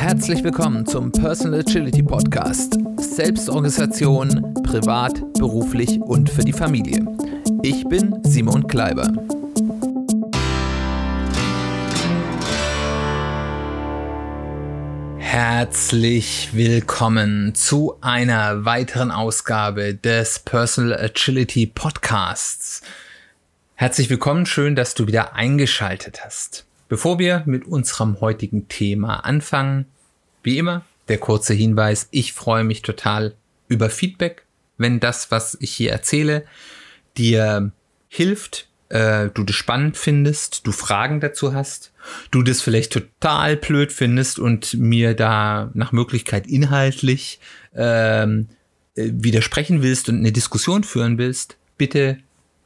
Herzlich willkommen zum Personal Agility Podcast. Selbstorganisation, privat, beruflich und für die Familie. Ich bin Simon Kleiber. Herzlich willkommen zu einer weiteren Ausgabe des Personal Agility Podcasts. Herzlich willkommen, schön, dass du wieder eingeschaltet hast. Bevor wir mit unserem heutigen Thema anfangen, wie immer der kurze Hinweis, ich freue mich total über Feedback, wenn das, was ich hier erzähle, dir hilft, äh, du das spannend findest, du Fragen dazu hast, du das vielleicht total blöd findest und mir da nach Möglichkeit inhaltlich ähm, äh, widersprechen willst und eine Diskussion führen willst, bitte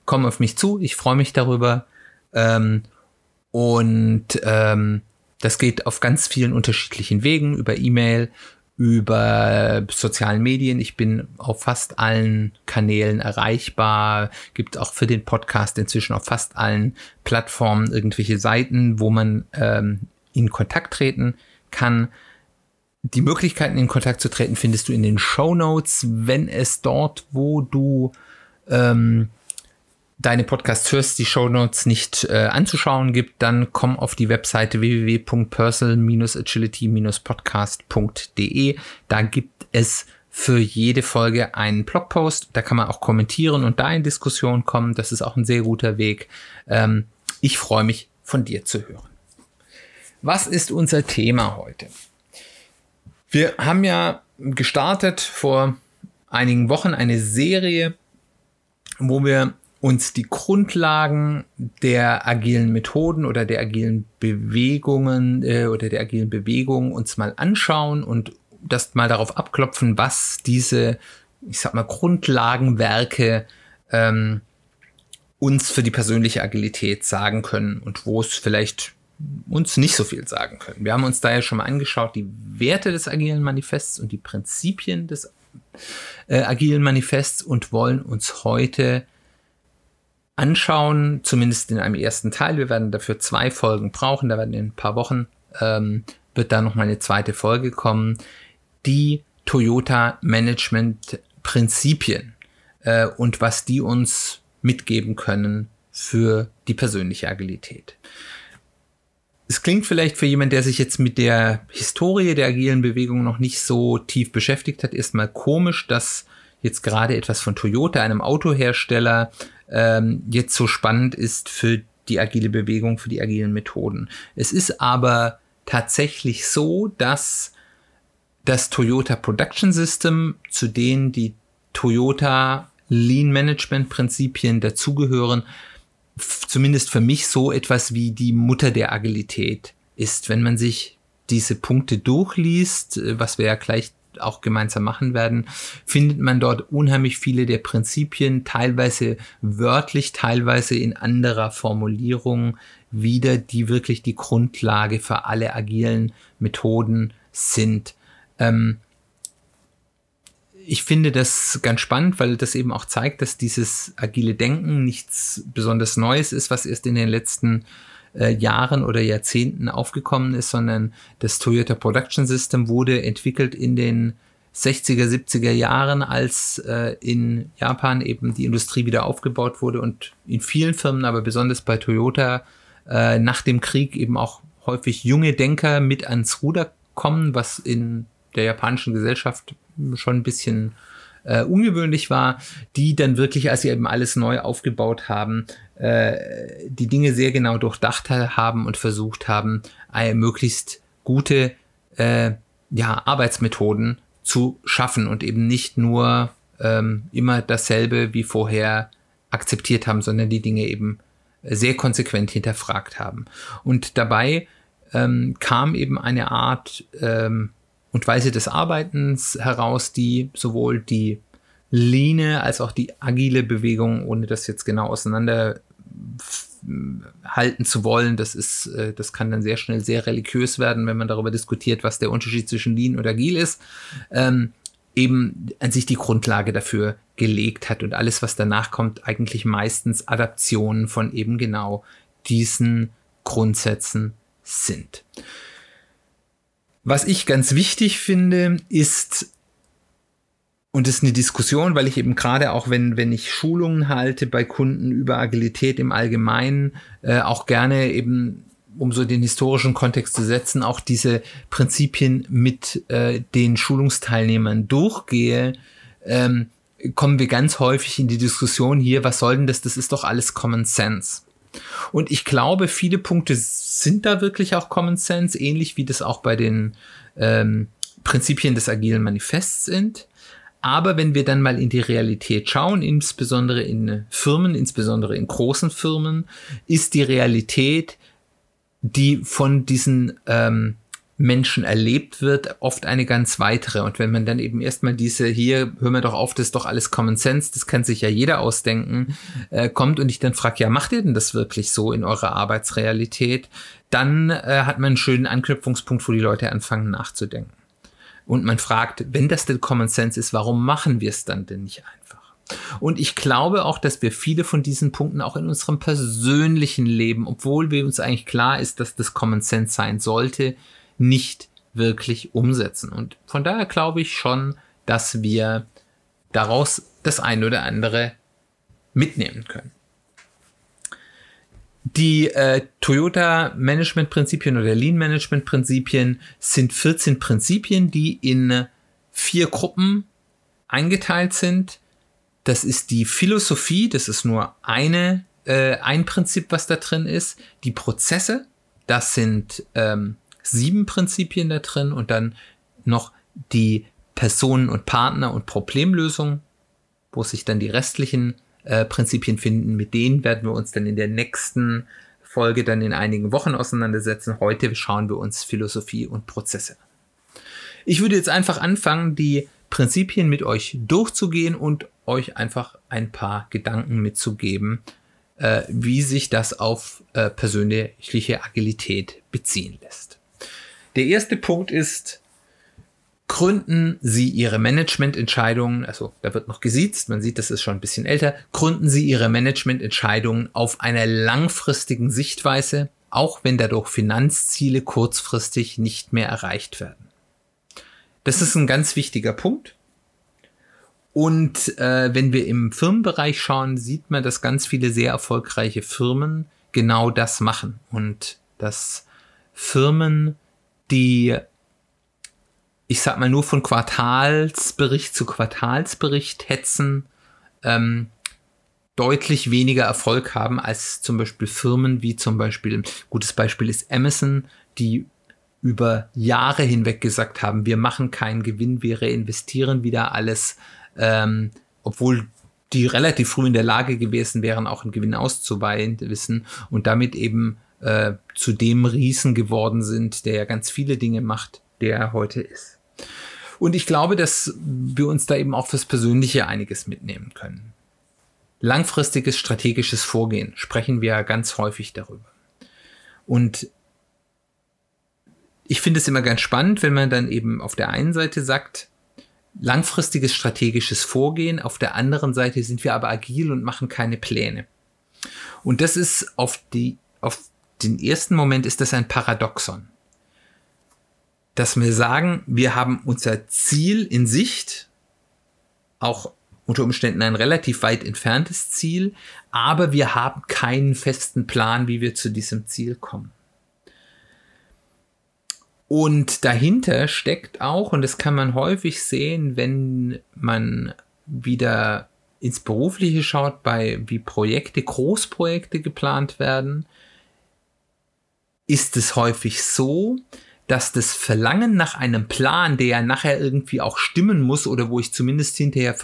komm auf mich zu. Ich freue mich darüber. Ähm, und ähm, das geht auf ganz vielen unterschiedlichen Wegen, über E-Mail, über sozialen Medien. Ich bin auf fast allen Kanälen erreichbar. Gibt auch für den Podcast inzwischen auf fast allen Plattformen irgendwelche Seiten, wo man ähm, in Kontakt treten kann. Die Möglichkeiten in Kontakt zu treten findest du in den Show Notes, wenn es dort, wo du ähm, deine Podcasts hörst, die Shownotes nicht äh, anzuschauen gibt, dann komm auf die Webseite www.personal-agility-podcast.de. Da gibt es für jede Folge einen Blogpost. Da kann man auch kommentieren und da in Diskussion kommen. Das ist auch ein sehr guter Weg. Ähm, ich freue mich, von dir zu hören. Was ist unser Thema heute? Wir haben ja gestartet vor einigen Wochen eine Serie, wo wir uns die Grundlagen der agilen Methoden oder der agilen Bewegungen äh, oder der agilen Bewegung uns mal anschauen und das mal darauf abklopfen, was diese, ich sag mal, Grundlagenwerke ähm, uns für die persönliche Agilität sagen können und wo es vielleicht uns nicht so viel sagen können. Wir haben uns da ja schon mal angeschaut, die Werte des agilen Manifests und die Prinzipien des äh, agilen Manifests und wollen uns heute anschauen, zumindest in einem ersten Teil. Wir werden dafür zwei Folgen brauchen, da werden in ein paar Wochen ähm, wird da noch mal eine zweite Folge kommen. Die Toyota Management Prinzipien äh, und was die uns mitgeben können für die persönliche Agilität. Es klingt vielleicht für jemand, der sich jetzt mit der Historie der agilen Bewegung noch nicht so tief beschäftigt hat, erstmal komisch, dass jetzt gerade etwas von Toyota, einem Autohersteller, ähm, jetzt so spannend ist für die agile Bewegung, für die agilen Methoden. Es ist aber tatsächlich so, dass das Toyota Production System, zu denen die Toyota Lean Management Prinzipien dazugehören, zumindest für mich so etwas wie die Mutter der Agilität ist. Wenn man sich diese Punkte durchliest, äh, was wir ja gleich auch gemeinsam machen werden, findet man dort unheimlich viele der Prinzipien, teilweise wörtlich, teilweise in anderer Formulierung wieder, die wirklich die Grundlage für alle agilen Methoden sind. Ähm, ich finde das ganz spannend, weil das eben auch zeigt, dass dieses agile Denken nichts besonders Neues ist, was erst in den letzten äh, Jahren oder Jahrzehnten aufgekommen ist, sondern das Toyota Production System wurde entwickelt in den 60er, 70er Jahren, als äh, in Japan eben die Industrie wieder aufgebaut wurde und in vielen Firmen, aber besonders bei Toyota, äh, nach dem Krieg eben auch häufig junge Denker mit ans Ruder kommen, was in der japanischen Gesellschaft schon ein bisschen äh, ungewöhnlich war, die dann wirklich, als sie eben alles neu aufgebaut haben, äh, die Dinge sehr genau durchdacht haben und versucht haben, eine möglichst gute äh, ja, Arbeitsmethoden zu schaffen und eben nicht nur ähm, immer dasselbe wie vorher akzeptiert haben, sondern die Dinge eben sehr konsequent hinterfragt haben. Und dabei ähm, kam eben eine Art ähm, und Weise des Arbeitens heraus, die sowohl die Line als auch die agile Bewegung, ohne das jetzt genau auseinander halten zu wollen, das ist, äh, das kann dann sehr schnell sehr religiös werden, wenn man darüber diskutiert, was der Unterschied zwischen Lean und Agil ist, ähm, eben an sich die Grundlage dafür gelegt hat und alles, was danach kommt, eigentlich meistens Adaptionen von eben genau diesen Grundsätzen sind. Was ich ganz wichtig finde, ist, und das ist eine Diskussion, weil ich eben gerade auch, wenn, wenn ich Schulungen halte bei Kunden über Agilität im Allgemeinen, äh, auch gerne eben, um so den historischen Kontext zu setzen, auch diese Prinzipien mit äh, den Schulungsteilnehmern durchgehe, ähm, kommen wir ganz häufig in die Diskussion hier, was soll denn das? Das ist doch alles Common Sense. Und ich glaube, viele Punkte sind da wirklich auch Common Sense, ähnlich wie das auch bei den ähm, Prinzipien des agilen Manifests sind. Aber wenn wir dann mal in die Realität schauen, insbesondere in Firmen, insbesondere in großen Firmen, ist die Realität, die von diesen ähm, Menschen erlebt wird, oft eine ganz weitere. Und wenn man dann eben erstmal diese hier, hör mir doch auf, das ist doch alles Common Sense, das kann sich ja jeder ausdenken, äh, kommt und ich dann frage, ja, macht ihr denn das wirklich so in eurer Arbeitsrealität? Dann äh, hat man einen schönen Anknüpfungspunkt, wo die Leute anfangen nachzudenken. Und man fragt, wenn das denn Common Sense ist, warum machen wir es dann denn nicht einfach? Und ich glaube auch, dass wir viele von diesen Punkten auch in unserem persönlichen Leben, obwohl wir uns eigentlich klar ist, dass das Common Sense sein sollte, nicht wirklich umsetzen. Und von daher glaube ich schon, dass wir daraus das eine oder andere mitnehmen können. Die äh, Toyota Management Prinzipien oder Lean Management Prinzipien sind 14 Prinzipien, die in vier Gruppen eingeteilt sind. Das ist die Philosophie, das ist nur eine, äh, ein Prinzip, was da drin ist. Die Prozesse, das sind ähm, sieben Prinzipien da drin und dann noch die Personen und Partner und Problemlösung, wo sich dann die restlichen äh, Prinzipien finden. Mit denen werden wir uns dann in der nächsten Folge dann in einigen Wochen auseinandersetzen. Heute schauen wir uns Philosophie und Prozesse an. Ich würde jetzt einfach anfangen, die Prinzipien mit euch durchzugehen und euch einfach ein paar Gedanken mitzugeben, äh, wie sich das auf äh, persönliche Agilität beziehen lässt. Der erste Punkt ist, gründen Sie Ihre Managemententscheidungen, also da wird noch gesiezt, man sieht, das ist schon ein bisschen älter, gründen Sie Ihre Managemententscheidungen auf einer langfristigen Sichtweise, auch wenn dadurch Finanzziele kurzfristig nicht mehr erreicht werden. Das ist ein ganz wichtiger Punkt. Und äh, wenn wir im Firmenbereich schauen, sieht man, dass ganz viele sehr erfolgreiche Firmen genau das machen und dass Firmen die, ich sag mal, nur von Quartalsbericht zu Quartalsbericht hetzen, ähm, deutlich weniger Erfolg haben als zum Beispiel Firmen wie zum Beispiel, gutes Beispiel ist Amazon, die über Jahre hinweg gesagt haben, wir machen keinen Gewinn, wir reinvestieren wieder alles, ähm, obwohl die relativ früh in der Lage gewesen wären, auch einen Gewinn auszuweisen und damit eben äh, zu dem Riesen geworden sind, der ja ganz viele Dinge macht, der er heute ist. Und ich glaube, dass wir uns da eben auch fürs Persönliche einiges mitnehmen können. Langfristiges strategisches Vorgehen sprechen wir ja ganz häufig darüber. Und ich finde es immer ganz spannend, wenn man dann eben auf der einen Seite sagt, langfristiges strategisches Vorgehen, auf der anderen Seite sind wir aber agil und machen keine Pläne. Und das ist auf die, auf den ersten Moment ist das ein Paradoxon. Dass wir sagen, wir haben unser Ziel in Sicht, auch unter Umständen ein relativ weit entferntes Ziel, aber wir haben keinen festen Plan, wie wir zu diesem Ziel kommen. Und dahinter steckt auch, und das kann man häufig sehen, wenn man wieder ins Berufliche schaut, bei wie Projekte, Großprojekte geplant werden, ist es häufig so, dass das Verlangen nach einem Plan, der ja nachher irgendwie auch stimmen muss oder wo ich zumindest hinterher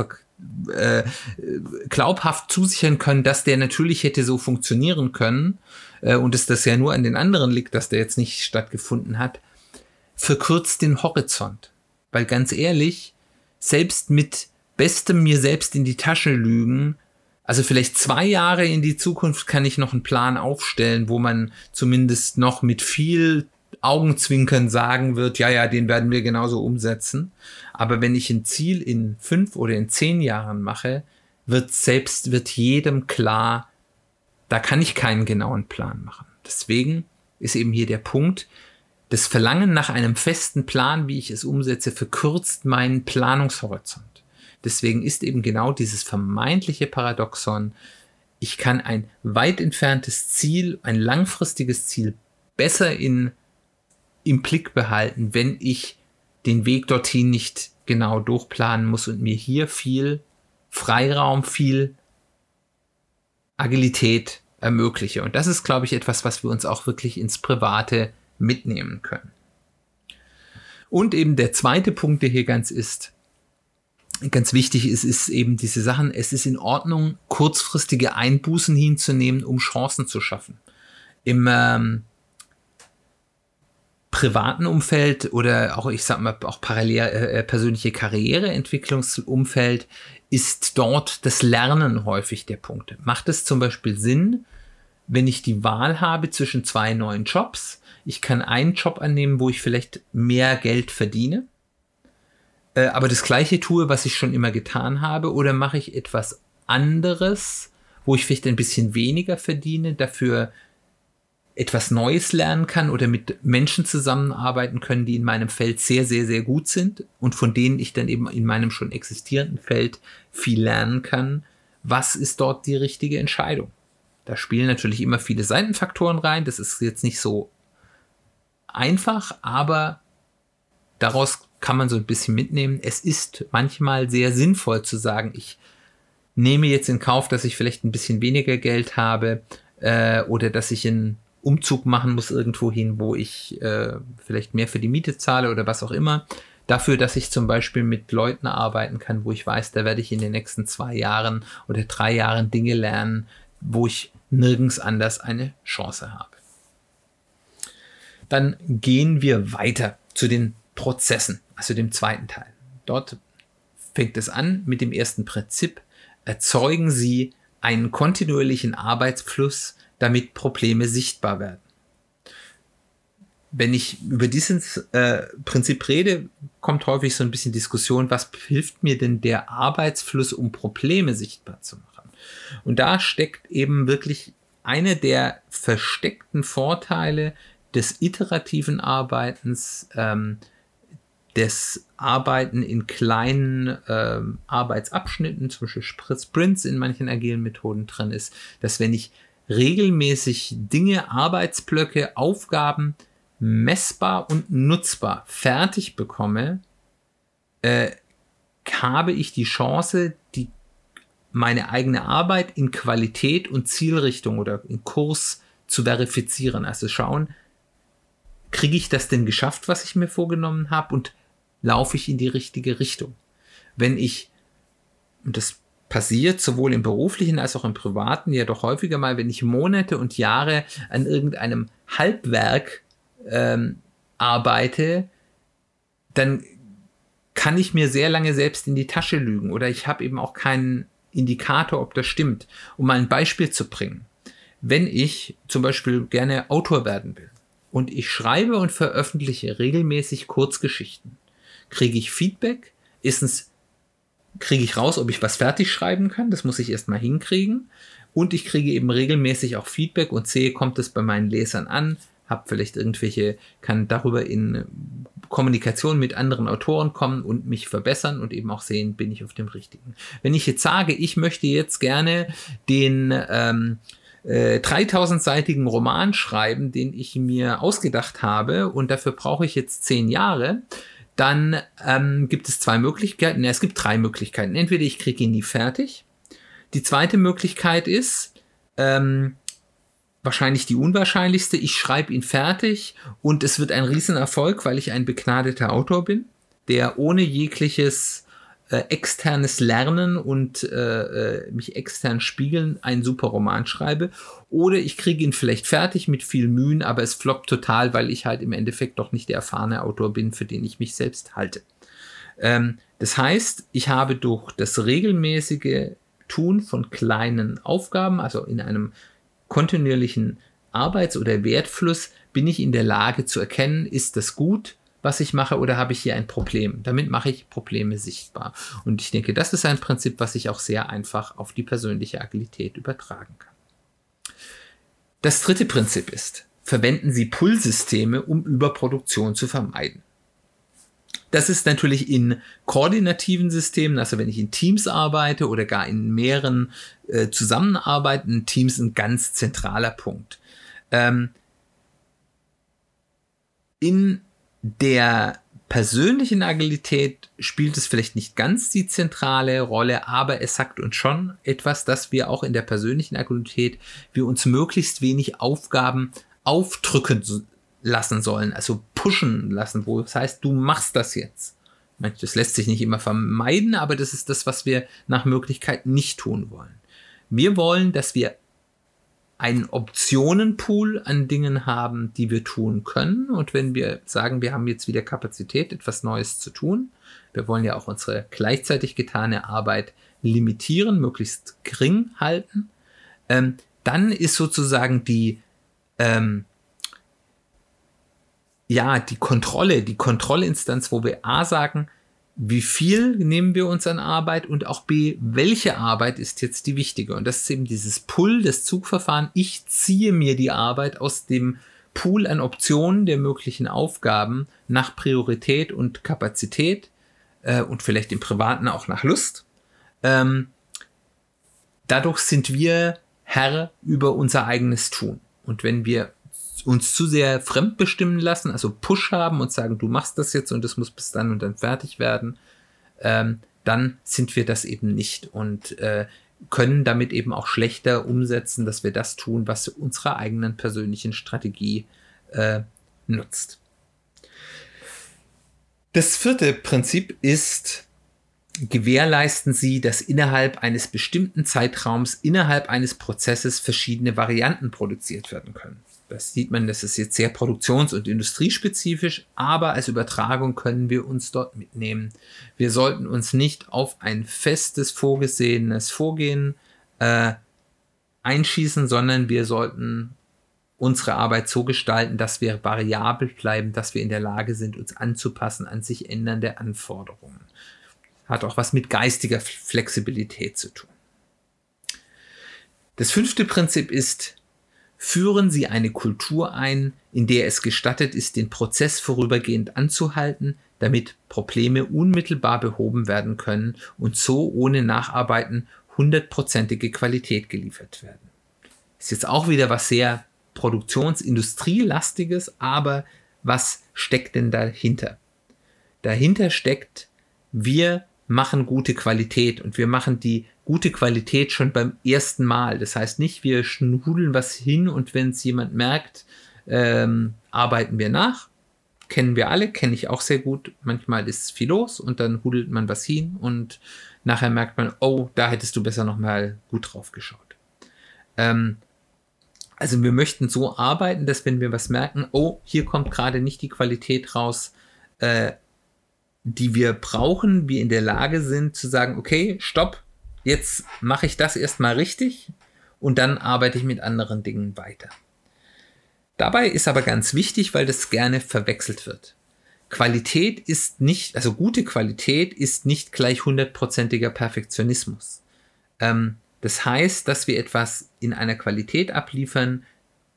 äh, glaubhaft zusichern kann, dass der natürlich hätte so funktionieren können äh, und es das ja nur an den anderen liegt, dass der jetzt nicht stattgefunden hat, verkürzt den Horizont. Weil ganz ehrlich, selbst mit bestem mir selbst in die Tasche lügen, also vielleicht zwei Jahre in die Zukunft kann ich noch einen Plan aufstellen, wo man zumindest noch mit viel Augenzwinkern sagen wird, ja, ja, den werden wir genauso umsetzen. Aber wenn ich ein Ziel in fünf oder in zehn Jahren mache, wird selbst, wird jedem klar, da kann ich keinen genauen Plan machen. Deswegen ist eben hier der Punkt, Das Verlangen nach einem festen Plan, wie ich es umsetze, verkürzt meinen Planungshorizont. Deswegen ist eben genau dieses vermeintliche Paradoxon, ich kann ein weit entferntes Ziel, ein langfristiges Ziel besser in, im Blick behalten, wenn ich den Weg dorthin nicht genau durchplanen muss und mir hier viel Freiraum, viel Agilität ermögliche. Und das ist, glaube ich, etwas, was wir uns auch wirklich ins Private mitnehmen können. Und eben der zweite Punkt, der hier ganz ist, ganz wichtig ist, ist eben diese Sachen, es ist in Ordnung, kurzfristige Einbußen hinzunehmen, um Chancen zu schaffen. Im ähm, privaten Umfeld oder auch, ich sag mal, auch parallel äh, äh, persönliche Karriereentwicklungsumfeld ist dort das Lernen häufig der Punkte. Macht es zum Beispiel Sinn, wenn ich die Wahl habe zwischen zwei neuen Jobs? Ich kann einen Job annehmen, wo ich vielleicht mehr Geld verdiene, äh, aber das gleiche tue, was ich schon immer getan habe, oder mache ich etwas anderes, wo ich vielleicht ein bisschen weniger verdiene, dafür etwas Neues lernen kann oder mit Menschen zusammenarbeiten können, die in meinem Feld sehr, sehr, sehr gut sind und von denen ich dann eben in meinem schon existierenden Feld viel lernen kann. Was ist dort die richtige Entscheidung? Da spielen natürlich immer viele Seitenfaktoren rein. Das ist jetzt nicht so einfach, aber daraus kann man so ein bisschen mitnehmen. Es ist manchmal sehr sinnvoll zu sagen, ich nehme jetzt in Kauf, dass ich vielleicht ein bisschen weniger Geld habe äh, oder dass ich in Umzug machen muss irgendwo hin, wo ich äh, vielleicht mehr für die Miete zahle oder was auch immer. Dafür, dass ich zum Beispiel mit Leuten arbeiten kann, wo ich weiß, da werde ich in den nächsten zwei Jahren oder drei Jahren Dinge lernen, wo ich nirgends anders eine Chance habe. Dann gehen wir weiter zu den Prozessen, also dem zweiten Teil. Dort fängt es an mit dem ersten Prinzip. Erzeugen Sie einen kontinuierlichen Arbeitsfluss, damit Probleme sichtbar werden. Wenn ich über dieses äh, Prinzip rede, kommt häufig so ein bisschen Diskussion, was hilft mir denn der Arbeitsfluss, um Probleme sichtbar zu machen? Und da steckt eben wirklich eine der versteckten Vorteile des iterativen Arbeitens, ähm, des Arbeiten in kleinen ähm, Arbeitsabschnitten, zum Beispiel Sprints in manchen agilen Methoden drin ist, dass wenn ich regelmäßig Dinge, Arbeitsblöcke, Aufgaben messbar und nutzbar fertig bekomme, äh, habe ich die Chance, die meine eigene Arbeit in Qualität und Zielrichtung oder in Kurs zu verifizieren. Also schauen, kriege ich das denn geschafft, was ich mir vorgenommen habe und laufe ich in die richtige Richtung. Wenn ich, und das passiert, sowohl im beruflichen als auch im privaten, ja doch häufiger mal, wenn ich Monate und Jahre an irgendeinem Halbwerk ähm, arbeite, dann kann ich mir sehr lange selbst in die Tasche lügen oder ich habe eben auch keinen Indikator, ob das stimmt. Um mal ein Beispiel zu bringen. Wenn ich zum Beispiel gerne Autor werden will und ich schreibe und veröffentliche regelmäßig Kurzgeschichten, kriege ich Feedback. Erstens kriege ich raus, ob ich was fertig schreiben kann. Das muss ich erstmal hinkriegen. Und ich kriege eben regelmäßig auch Feedback und sehe, kommt es bei meinen Lesern an, habe vielleicht irgendwelche, kann darüber in Kommunikation mit anderen Autoren kommen und mich verbessern und eben auch sehen, bin ich auf dem richtigen. Wenn ich jetzt sage, ich möchte jetzt gerne den ähm, äh, 3000-seitigen Roman schreiben, den ich mir ausgedacht habe und dafür brauche ich jetzt zehn Jahre, dann ähm, gibt es zwei Möglichkeiten. Es gibt drei Möglichkeiten. Entweder ich kriege ihn nie fertig. Die zweite Möglichkeit ist, ähm, wahrscheinlich die unwahrscheinlichste, ich schreibe ihn fertig und es wird ein Riesenerfolg, weil ich ein begnadeter Autor bin, der ohne jegliches äh, externes Lernen und äh, äh, mich extern spiegeln einen super Roman schreibe. Oder ich kriege ihn vielleicht fertig mit viel Mühen, aber es floppt total, weil ich halt im Endeffekt doch nicht der erfahrene Autor bin, für den ich mich selbst halte. Ähm, das heißt, ich habe durch das regelmäßige Tun von kleinen Aufgaben, also in einem kontinuierlichen Arbeits- oder Wertfluss, bin ich in der Lage zu erkennen, ist das gut, was ich mache oder habe ich hier ein Problem? Damit mache ich Probleme sichtbar. Und ich denke, das ist ein Prinzip, was ich auch sehr einfach auf die persönliche Agilität übertragen kann. Das dritte Prinzip ist, verwenden sie Pull-Systeme, um Überproduktion zu vermeiden. Das ist natürlich in koordinativen Systemen, also wenn ich in Teams arbeite oder gar in mehreren äh, zusammenarbeitenden Teams, ein ganz zentraler Punkt. Ähm, in der persönlichen Agilität spielt es vielleicht nicht ganz die zentrale Rolle, aber es sagt uns schon etwas, dass wir auch in der persönlichen Agilität wir uns möglichst wenig Aufgaben aufdrücken lassen sollen, also pushen lassen, wo es heißt, du machst das jetzt. Das lässt sich nicht immer vermeiden, aber das ist das, was wir nach Möglichkeit nicht tun wollen. Wir wollen, dass wir einen Optionenpool an Dingen haben, die wir tun können. Und wenn wir sagen, wir haben jetzt wieder Kapazität, etwas Neues zu tun, wir wollen ja auch unsere gleichzeitig getane Arbeit limitieren, möglichst gering halten, ähm, dann ist sozusagen die, ähm, ja, die Kontrolle, die Kontrollinstanz, wo wir A sagen, wie viel nehmen wir uns an Arbeit und auch B, welche Arbeit ist jetzt die wichtige? Und das ist eben dieses Pull, das Zugverfahren. Ich ziehe mir die Arbeit aus dem Pool an Optionen der möglichen Aufgaben nach Priorität und Kapazität äh, und vielleicht im Privaten auch nach Lust. Ähm, dadurch sind wir Herr über unser eigenes Tun. Und wenn wir uns zu sehr fremdbestimmen lassen, also Push haben und sagen, du machst das jetzt und es muss bis dann und dann fertig werden, ähm, dann sind wir das eben nicht und äh, können damit eben auch schlechter umsetzen, dass wir das tun, was unserer eigenen persönlichen Strategie äh, nutzt. Das vierte Prinzip ist, gewährleisten Sie, dass innerhalb eines bestimmten Zeitraums, innerhalb eines Prozesses verschiedene Varianten produziert werden können. Das sieht man, das ist jetzt sehr produktions- und industriespezifisch, aber als Übertragung können wir uns dort mitnehmen. Wir sollten uns nicht auf ein festes, vorgesehenes Vorgehen äh, einschießen, sondern wir sollten unsere Arbeit so gestalten, dass wir variabel bleiben, dass wir in der Lage sind, uns anzupassen an sich ändernde Anforderungen. Hat auch was mit geistiger Flexibilität zu tun. Das fünfte Prinzip ist, führen Sie eine Kultur ein, in der es gestattet ist, den Prozess vorübergehend anzuhalten, damit Probleme unmittelbar behoben werden können und so ohne Nacharbeiten hundertprozentige Qualität geliefert werden. Ist jetzt auch wieder was sehr Produktionsindustrielastiges, aber was steckt denn dahinter? Dahinter steckt, wir machen gute Qualität und wir machen die gute Qualität schon beim ersten Mal. Das heißt nicht, wir schnudeln was hin und wenn es jemand merkt, ähm, arbeiten wir nach. Kennen wir alle, kenne ich auch sehr gut. Manchmal ist viel los und dann hudelt man was hin und nachher merkt man, oh, da hättest du besser nochmal gut drauf geschaut. Ähm, also wir möchten so arbeiten, dass wenn wir was merken, oh, hier kommt gerade nicht die Qualität raus, äh, die wir brauchen, wir in der Lage sind zu sagen, okay, stopp, jetzt mache ich das erstmal richtig und dann arbeite ich mit anderen Dingen weiter. Dabei ist aber ganz wichtig, weil das gerne verwechselt wird. Qualität ist nicht, also gute Qualität ist nicht gleich hundertprozentiger Perfektionismus. Ähm, das heißt, dass wir etwas in einer Qualität abliefern,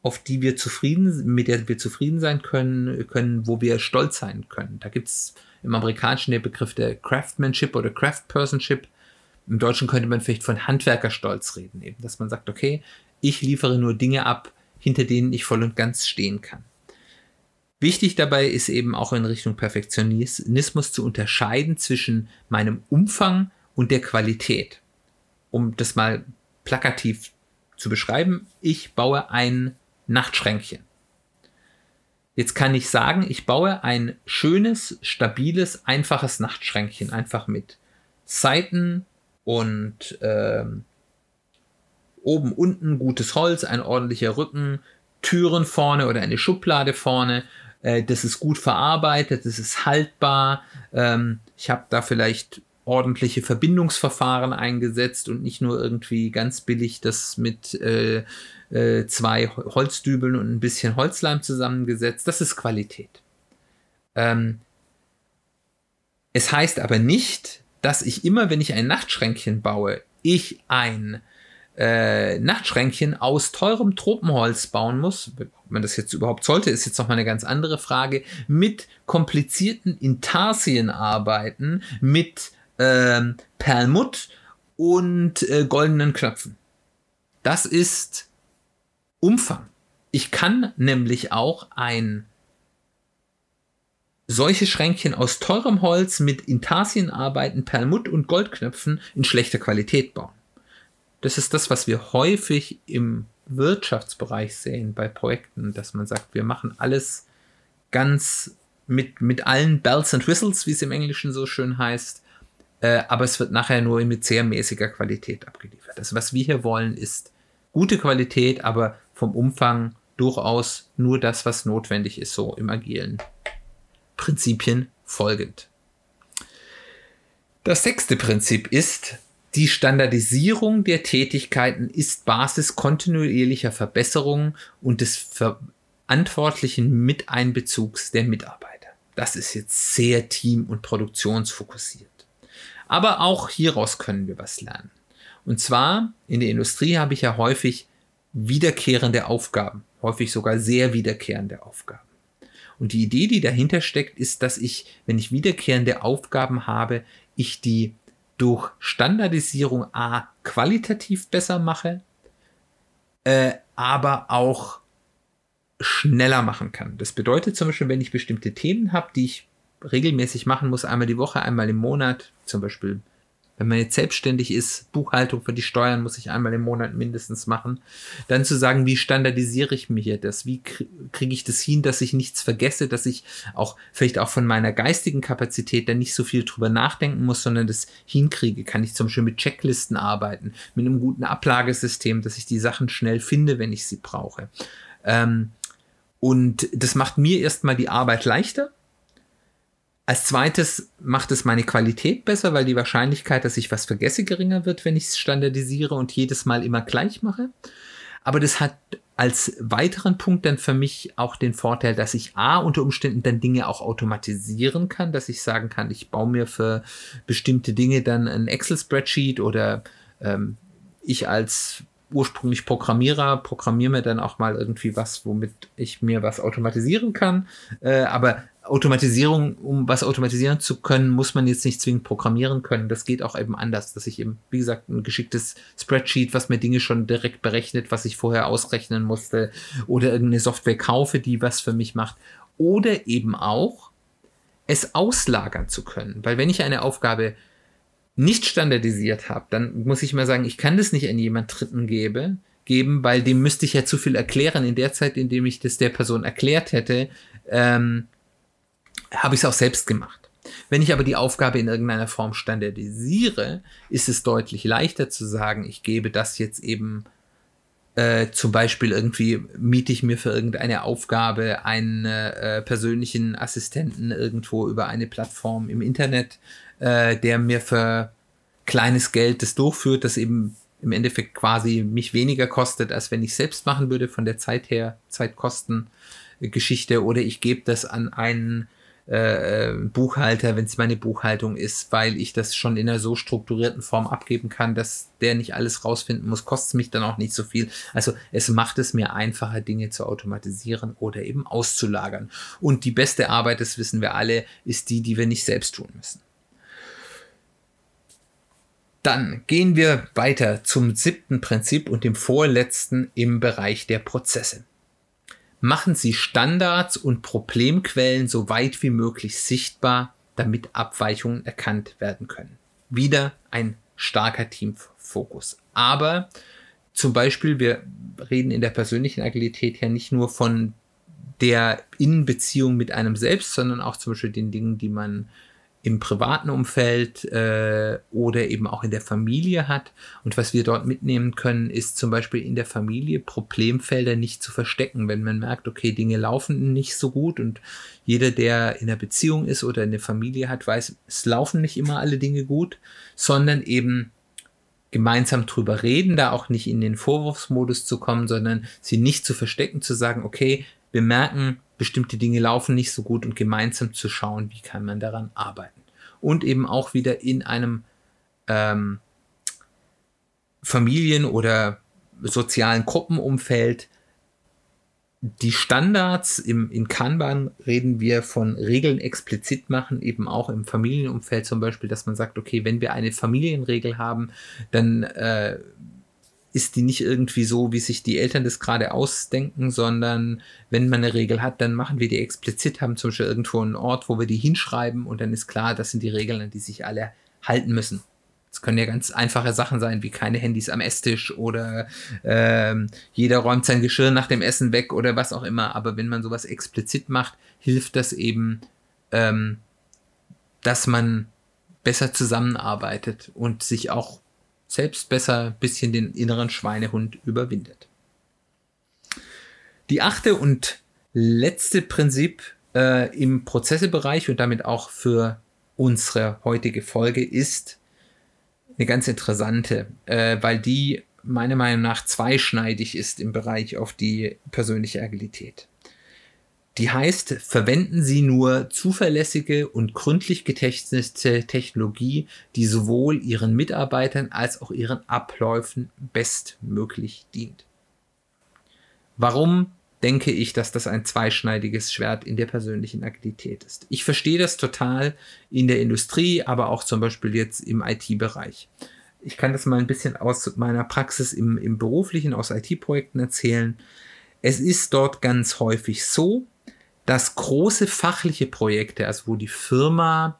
auf die wir zufrieden, mit der wir zufrieden sein können, können, wo wir stolz sein können. Da gibt es im Amerikanischen der Begriff der Craftsmanship oder Craftpersonship. Im Deutschen könnte man vielleicht von Handwerkerstolz reden, eben, dass man sagt, okay, ich liefere nur Dinge ab, hinter denen ich voll und ganz stehen kann. Wichtig dabei ist eben auch in Richtung Perfektionismus zu unterscheiden zwischen meinem Umfang und der Qualität. Um das mal plakativ zu beschreiben, ich baue ein Nachtschränkchen. Jetzt kann ich sagen, ich baue ein schönes, stabiles, einfaches Nachtschränkchen, einfach mit Seiten und ähm, oben, unten gutes Holz, ein ordentlicher Rücken, Türen vorne oder eine Schublade vorne. Äh, das ist gut verarbeitet, das ist haltbar. Ähm, ich habe da vielleicht ordentliche Verbindungsverfahren eingesetzt und nicht nur irgendwie ganz billig das mit äh, äh, zwei Holzdübeln und ein bisschen Holzleim zusammengesetzt. Das ist Qualität. Ähm, es heißt aber nicht, dass ich immer, wenn ich ein Nachtschränkchen baue, ich ein äh, Nachtschränkchen aus teurem Tropenholz bauen muss, ob man das jetzt überhaupt sollte, ist jetzt nochmal eine ganz andere Frage, mit komplizierten Intarsien arbeiten, mit ähm, Perlmutt und äh, goldenen Knöpfen. Das ist Umfang. Ich kann nämlich auch ein solche Schränkchen aus teurem Holz mit Intarsienarbeiten, Perlmutt und Goldknöpfen in schlechter Qualität bauen. Das ist das, was wir häufig im Wirtschaftsbereich sehen bei Projekten, dass man sagt, wir machen alles ganz mit, mit allen Bells and Whistles, wie es im Englischen so schön heißt, äh, aber es wird nachher nur mit sehr mäßiger Qualität abgeliefert. Also was wir hier wollen, ist gute Qualität, aber vom Umfang durchaus nur das, was notwendig ist, so im agilen Prinzipien folgend. Das sechste Prinzip ist, die Standardisierung der Tätigkeiten ist Basis kontinuierlicher Verbesserung und des verantwortlichen Miteinbezugs der Mitarbeiter. Das ist jetzt sehr team- und produktionsfokussiert. Aber auch hieraus können wir was lernen. Und zwar in der Industrie habe ich ja häufig wiederkehrende Aufgaben, häufig sogar sehr wiederkehrende Aufgaben. Und die Idee, die dahinter steckt, ist, dass ich, wenn ich wiederkehrende Aufgaben habe, ich die durch Standardisierung A qualitativ besser mache, äh, aber auch schneller machen kann. Das bedeutet zum Beispiel, wenn ich bestimmte Themen habe, die ich regelmäßig machen muss, einmal die Woche, einmal im Monat, zum Beispiel wenn man jetzt selbstständig ist, Buchhaltung für die Steuern muss ich einmal im Monat mindestens machen, dann zu sagen, wie standardisiere ich mir hier das? Wie kriege ich das hin, dass ich nichts vergesse, dass ich auch vielleicht auch von meiner geistigen Kapazität dann nicht so viel drüber nachdenken muss, sondern das hinkriege? Kann ich zum Beispiel mit Checklisten arbeiten, mit einem guten Ablagesystem, dass ich die Sachen schnell finde, wenn ich sie brauche? Ähm, und das macht mir erstmal die Arbeit leichter, als zweites macht es meine Qualität besser, weil die Wahrscheinlichkeit, dass ich was vergesse, geringer wird, wenn ich es standardisiere und jedes Mal immer gleich mache. Aber das hat als weiteren Punkt dann für mich auch den Vorteil, dass ich A unter Umständen dann Dinge auch automatisieren kann, dass ich sagen kann, ich baue mir für bestimmte Dinge dann ein Excel-Spreadsheet oder ähm, ich als ursprünglich Programmierer programmiere mir dann auch mal irgendwie was, womit ich mir was automatisieren kann. Äh, aber Automatisierung, um was automatisieren zu können, muss man jetzt nicht zwingend programmieren können. Das geht auch eben anders, dass ich eben, wie gesagt, ein geschicktes Spreadsheet, was mir Dinge schon direkt berechnet, was ich vorher ausrechnen musste, oder irgendeine Software kaufe, die was für mich macht. Oder eben auch, es auslagern zu können. Weil wenn ich eine Aufgabe nicht standardisiert habe, dann muss ich mal sagen, ich kann das nicht an jemand Dritten gebe, geben, weil dem müsste ich ja zu viel erklären. In der Zeit, in dem ich das der Person erklärt hätte, ähm, habe ich es auch selbst gemacht. Wenn ich aber die Aufgabe in irgendeiner Form standardisiere, ist es deutlich leichter zu sagen, ich gebe das jetzt eben äh, zum Beispiel irgendwie miete ich mir für irgendeine Aufgabe einen äh, persönlichen Assistenten irgendwo über eine Plattform im Internet, äh, der mir für kleines Geld das durchführt, das eben im Endeffekt quasi mich weniger kostet, als wenn ich selbst machen würde von der Zeit her, Zeitkosten Geschichte oder ich gebe das an einen äh, äh, Buchhalter, wenn es meine Buchhaltung ist, weil ich das schon in einer so strukturierten Form abgeben kann, dass der nicht alles rausfinden muss, kostet mich dann auch nicht so viel. Also es macht es mir einfacher, Dinge zu automatisieren oder eben auszulagern. Und die beste Arbeit, das wissen wir alle, ist die, die wir nicht selbst tun müssen. Dann gehen wir weiter zum siebten Prinzip und dem vorletzten im Bereich der Prozesse machen Sie Standards und Problemquellen so weit wie möglich sichtbar, damit Abweichungen erkannt werden können. Wieder ein starker Teamfokus. Aber zum Beispiel, wir reden in der persönlichen Agilität ja nicht nur von der Innenbeziehung mit einem selbst, sondern auch zum Beispiel den Dingen, die man im privaten Umfeld äh, oder eben auch in der Familie hat. Und was wir dort mitnehmen können, ist zum Beispiel in der Familie Problemfelder nicht zu verstecken. Wenn man merkt, okay, Dinge laufen nicht so gut und jeder, der in einer Beziehung ist oder eine Familie hat, weiß, es laufen nicht immer alle Dinge gut, sondern eben gemeinsam drüber reden, da auch nicht in den Vorwurfsmodus zu kommen, sondern sie nicht zu verstecken, zu sagen, okay, wir merken, bestimmte Dinge laufen nicht so gut und gemeinsam zu schauen, wie kann man daran arbeiten. Und eben auch wieder in einem ähm, Familien- oder sozialen Gruppenumfeld die Standards im, in Kanban reden wir von Regeln explizit machen, eben auch im Familienumfeld zum Beispiel, dass man sagt, okay, wenn wir eine Familienregel haben, dann äh, ist die nicht irgendwie so, wie sich die Eltern das gerade ausdenken, sondern wenn man eine Regel hat, dann machen wir die explizit, haben zum Beispiel irgendwo einen Ort, wo wir die hinschreiben und dann ist klar, das sind die Regeln, an die sich alle halten müssen. Es können ja ganz einfache Sachen sein, wie keine Handys am Esstisch oder ähm, jeder räumt sein Geschirr nach dem Essen weg oder was auch immer. Aber wenn man sowas explizit macht, hilft das eben, ähm, dass man besser zusammenarbeitet und sich auch selbst besser ein bisschen den inneren Schweinehund überwindet. Die achte und letzte Prinzip äh, im Prozessebereich und damit auch für unsere heutige Folge ist, eine ganz interessante, äh, weil die meiner Meinung nach zweischneidig ist im Bereich auf die persönliche Agilität. Die heißt, verwenden Sie nur zuverlässige und gründlich getestete Technologie, die sowohl Ihren Mitarbeitern als auch Ihren Abläufen bestmöglich dient. Warum denke ich, dass das ein zweischneidiges Schwert in der persönlichen Agilität ist. Ich verstehe das total in der Industrie, aber auch zum Beispiel jetzt im IT-Bereich. Ich kann das mal ein bisschen aus meiner Praxis im, im beruflichen, aus IT-Projekten erzählen. Es ist dort ganz häufig so, dass große fachliche Projekte, also wo die Firma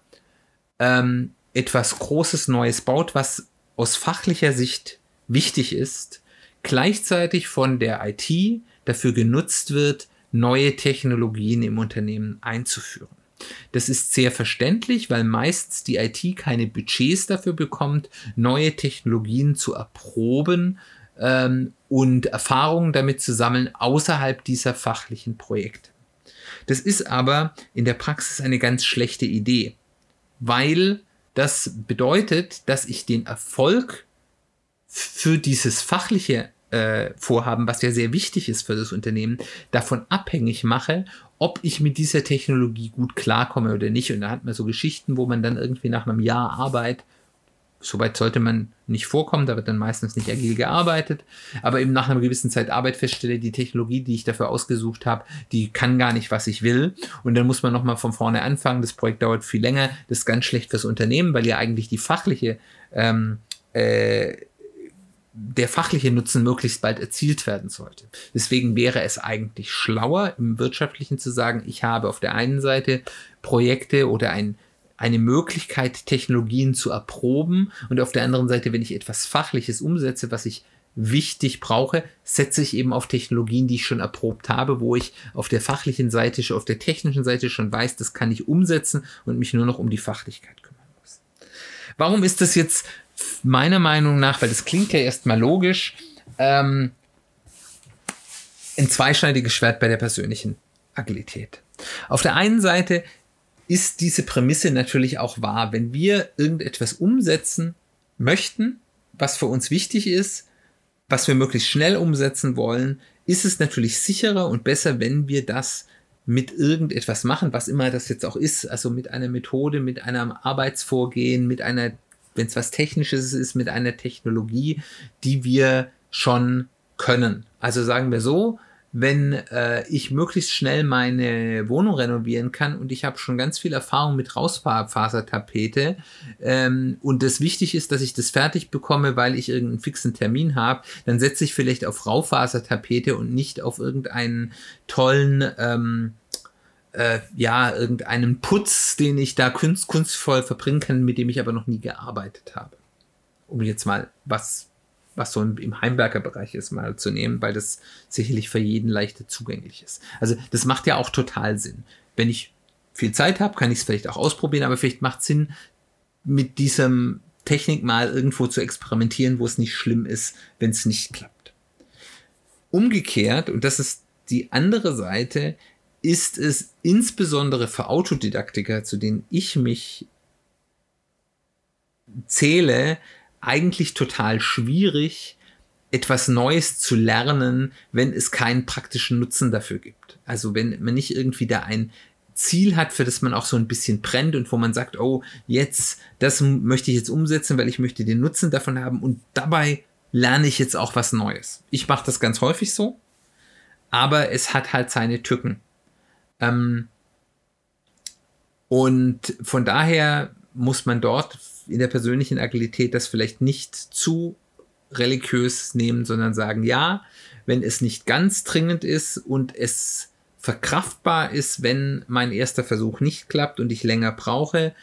ähm, etwas Großes Neues baut, was aus fachlicher Sicht wichtig ist, gleichzeitig von der IT dafür genutzt wird, neue Technologien im Unternehmen einzuführen. Das ist sehr verständlich, weil meistens die IT keine Budgets dafür bekommt, neue Technologien zu erproben ähm, und Erfahrungen damit zu sammeln außerhalb dieser fachlichen Projekte. Das ist aber in der Praxis eine ganz schlechte Idee, weil das bedeutet, dass ich den Erfolg für dieses fachliche äh, Vorhaben, was ja sehr wichtig ist für das Unternehmen, davon abhängig mache, ob ich mit dieser Technologie gut klarkomme oder nicht. Und da hat man so Geschichten, wo man dann irgendwie nach einem Jahr Arbeit Soweit sollte man nicht vorkommen, da wird dann meistens nicht agil gearbeitet, aber eben nach einer gewissen Zeit Arbeit feststelle, die Technologie, die ich dafür ausgesucht habe, die kann gar nicht, was ich will. Und dann muss man nochmal von vorne anfangen. Das Projekt dauert viel länger. Das ist ganz schlecht fürs Unternehmen, weil ja eigentlich die fachliche ähm, äh, der fachliche Nutzen möglichst bald erzielt werden sollte. Deswegen wäre es eigentlich schlauer, im Wirtschaftlichen zu sagen, ich habe auf der einen Seite Projekte oder ein, eine Möglichkeit, Technologien zu erproben und auf der anderen Seite, wenn ich etwas Fachliches umsetze, was ich wichtig brauche, setze ich eben auf Technologien, die ich schon erprobt habe, wo ich auf der fachlichen Seite, auf der technischen Seite schon weiß, das kann ich umsetzen und mich nur noch um die Fachlichkeit kümmern muss. Warum ist das jetzt meiner Meinung nach, weil das klingt ja erstmal logisch, ähm, ein zweischneidiges Schwert bei der persönlichen Agilität. Auf der einen Seite ist diese Prämisse natürlich auch wahr. Wenn wir irgendetwas umsetzen möchten, was für uns wichtig ist, was wir möglichst schnell umsetzen wollen, ist es natürlich sicherer und besser, wenn wir das mit irgendetwas machen, was immer das jetzt auch ist, also mit einer Methode, mit einem Arbeitsvorgehen, mit einer wenn es was Technisches ist, mit einer Technologie, die wir schon können. Also sagen wir so, wenn äh, ich möglichst schnell meine Wohnung renovieren kann und ich habe schon ganz viel Erfahrung mit Rausfasertapete ähm, und es wichtig ist, dass ich das fertig bekomme, weil ich irgendeinen fixen Termin habe, dann setze ich vielleicht auf Raufasertapete und nicht auf irgendeinen tollen ähm, äh, ja, irgendeinen Putz, den ich da kunst, kunstvoll verbringen kann, mit dem ich aber noch nie gearbeitet habe. Um jetzt mal was, was so im Heimwerkerbereich ist, mal zu nehmen, weil das sicherlich für jeden leichter zugänglich ist. Also das macht ja auch total Sinn. Wenn ich viel Zeit habe, kann ich es vielleicht auch ausprobieren, aber vielleicht macht es Sinn, mit diesem Technik mal irgendwo zu experimentieren, wo es nicht schlimm ist, wenn es nicht klappt. Umgekehrt, und das ist die andere Seite, ist es insbesondere für Autodidaktiker, zu denen ich mich zähle, eigentlich total schwierig, etwas Neues zu lernen, wenn es keinen praktischen Nutzen dafür gibt. Also wenn man nicht irgendwie da ein Ziel hat, für das man auch so ein bisschen brennt und wo man sagt, oh, jetzt, das möchte ich jetzt umsetzen, weil ich möchte den Nutzen davon haben und dabei lerne ich jetzt auch was Neues. Ich mache das ganz häufig so, aber es hat halt seine Tücken. Ähm, und von daher muss man dort in der persönlichen Agilität das vielleicht nicht zu religiös nehmen, sondern sagen, ja, wenn es nicht ganz dringend ist und es verkraftbar ist, wenn mein erster Versuch nicht klappt und ich länger brauche,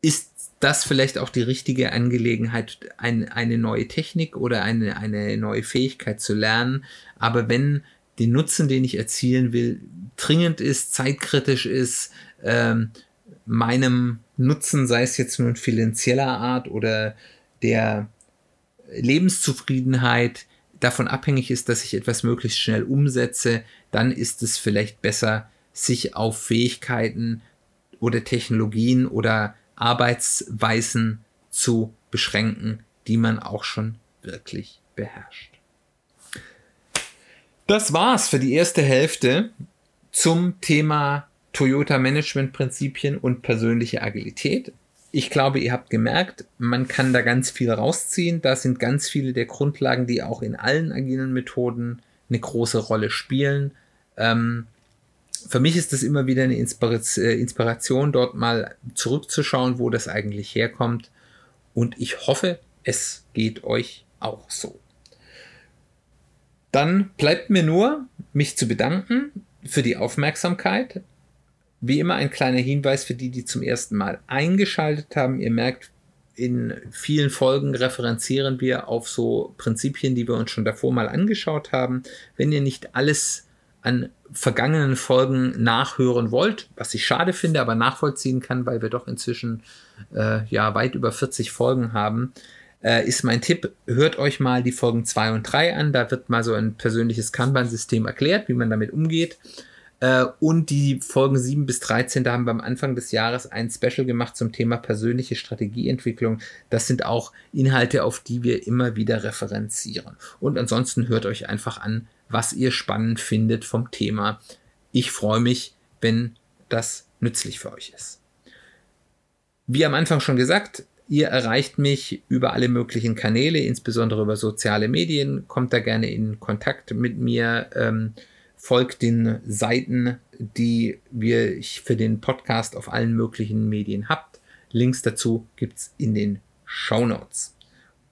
ist das vielleicht auch die richtige Angelegenheit, ein, eine neue Technik oder eine, eine neue Fähigkeit zu lernen. Aber wenn der Nutzen, den ich erzielen will, dringend ist, zeitkritisch ist, ähm, meinem Nutzen, sei es jetzt nun finanzieller Art oder der Lebenszufriedenheit, davon abhängig ist, dass ich etwas möglichst schnell umsetze, dann ist es vielleicht besser, sich auf Fähigkeiten oder Technologien oder Arbeitsweisen zu beschränken, die man auch schon wirklich beherrscht. Das war's für die erste Hälfte zum Thema Toyota Management Prinzipien und persönliche Agilität. Ich glaube, ihr habt gemerkt, man kann da ganz viel rausziehen. Da sind ganz viele der Grundlagen, die auch in allen agilen Methoden eine große Rolle spielen. Ähm, für mich ist es immer wieder eine äh, Inspiration, dort mal zurückzuschauen, wo das eigentlich herkommt. Und ich hoffe, es geht euch auch so. Dann bleibt mir nur, mich zu bedanken für die Aufmerksamkeit. Wie immer ein kleiner Hinweis für die, die zum ersten Mal eingeschaltet haben. Ihr merkt, in vielen Folgen referenzieren wir auf so Prinzipien, die wir uns schon davor mal angeschaut haben. Wenn ihr nicht alles an vergangenen Folgen nachhören wollt, was ich schade finde, aber nachvollziehen kann, weil wir doch inzwischen äh, ja weit über 40 Folgen haben, äh, ist mein Tipp, hört euch mal die Folgen 2 und 3 an. Da wird mal so ein persönliches Kanban-System erklärt, wie man damit umgeht. Äh, und die Folgen 7 bis 13, da haben wir am Anfang des Jahres ein Special gemacht zum Thema persönliche Strategieentwicklung. Das sind auch Inhalte, auf die wir immer wieder referenzieren. Und ansonsten hört euch einfach an, was ihr spannend findet vom Thema. Ich freue mich, wenn das nützlich für euch ist. Wie am Anfang schon gesagt, ihr erreicht mich über alle möglichen Kanäle, insbesondere über soziale Medien. Kommt da gerne in Kontakt mit mir. Ähm, folgt den Seiten, die wir für den Podcast auf allen möglichen Medien habt. Links dazu gibt es in den Show Notes.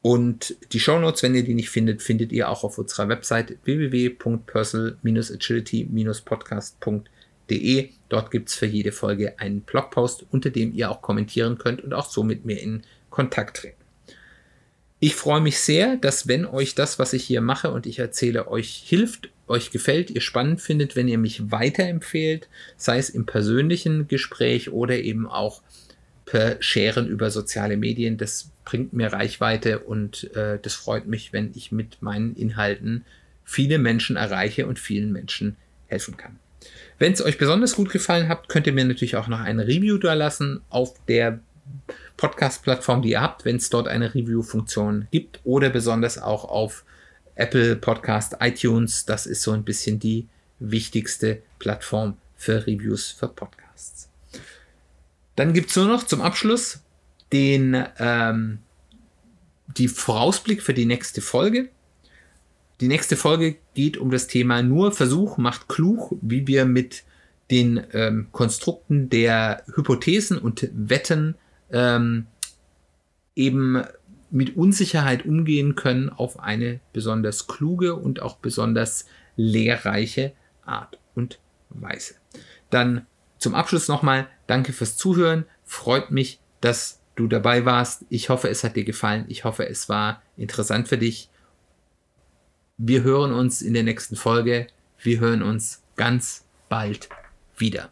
Und die Show Notes, wenn ihr die nicht findet, findet ihr auch auf unserer Website www.personal-agility-podcast.de. Dort gibt es für jede Folge einen Blogpost, unter dem ihr auch kommentieren könnt und auch so mit mir in Kontakt treten. Ich freue mich sehr, dass wenn euch das, was ich hier mache und ich erzähle, euch hilft, euch gefällt, ihr spannend findet, wenn ihr mich weiterempfehlt, sei es im persönlichen Gespräch oder eben auch per Sharen über soziale Medien. Das bringt mir Reichweite und äh, das freut mich, wenn ich mit meinen Inhalten viele Menschen erreiche und vielen Menschen helfen kann. Wenn es euch besonders gut gefallen hat, könnt ihr mir natürlich auch noch eine Review da lassen auf der Podcast-Plattform, die ihr habt, wenn es dort eine Review-Funktion gibt oder besonders auch auf Apple Podcast, iTunes. Das ist so ein bisschen die wichtigste Plattform für Reviews für Podcasts. Dann gibt es nur noch zum Abschluss den ähm, die Vorausblick für die nächste Folge. Die nächste Folge geht um das Thema nur Versuch macht klug, wie wir mit den ähm, Konstrukten der Hypothesen und Wetten ähm, eben mit Unsicherheit umgehen können auf eine besonders kluge und auch besonders lehrreiche Art und Weise. Dann zum Abschluss nochmal danke fürs Zuhören. Freut mich, dass du dabei warst. Ich hoffe, es hat dir gefallen. Ich hoffe, es war interessant für dich. Wir hören uns in der nächsten Folge. Wir hören uns ganz bald wieder.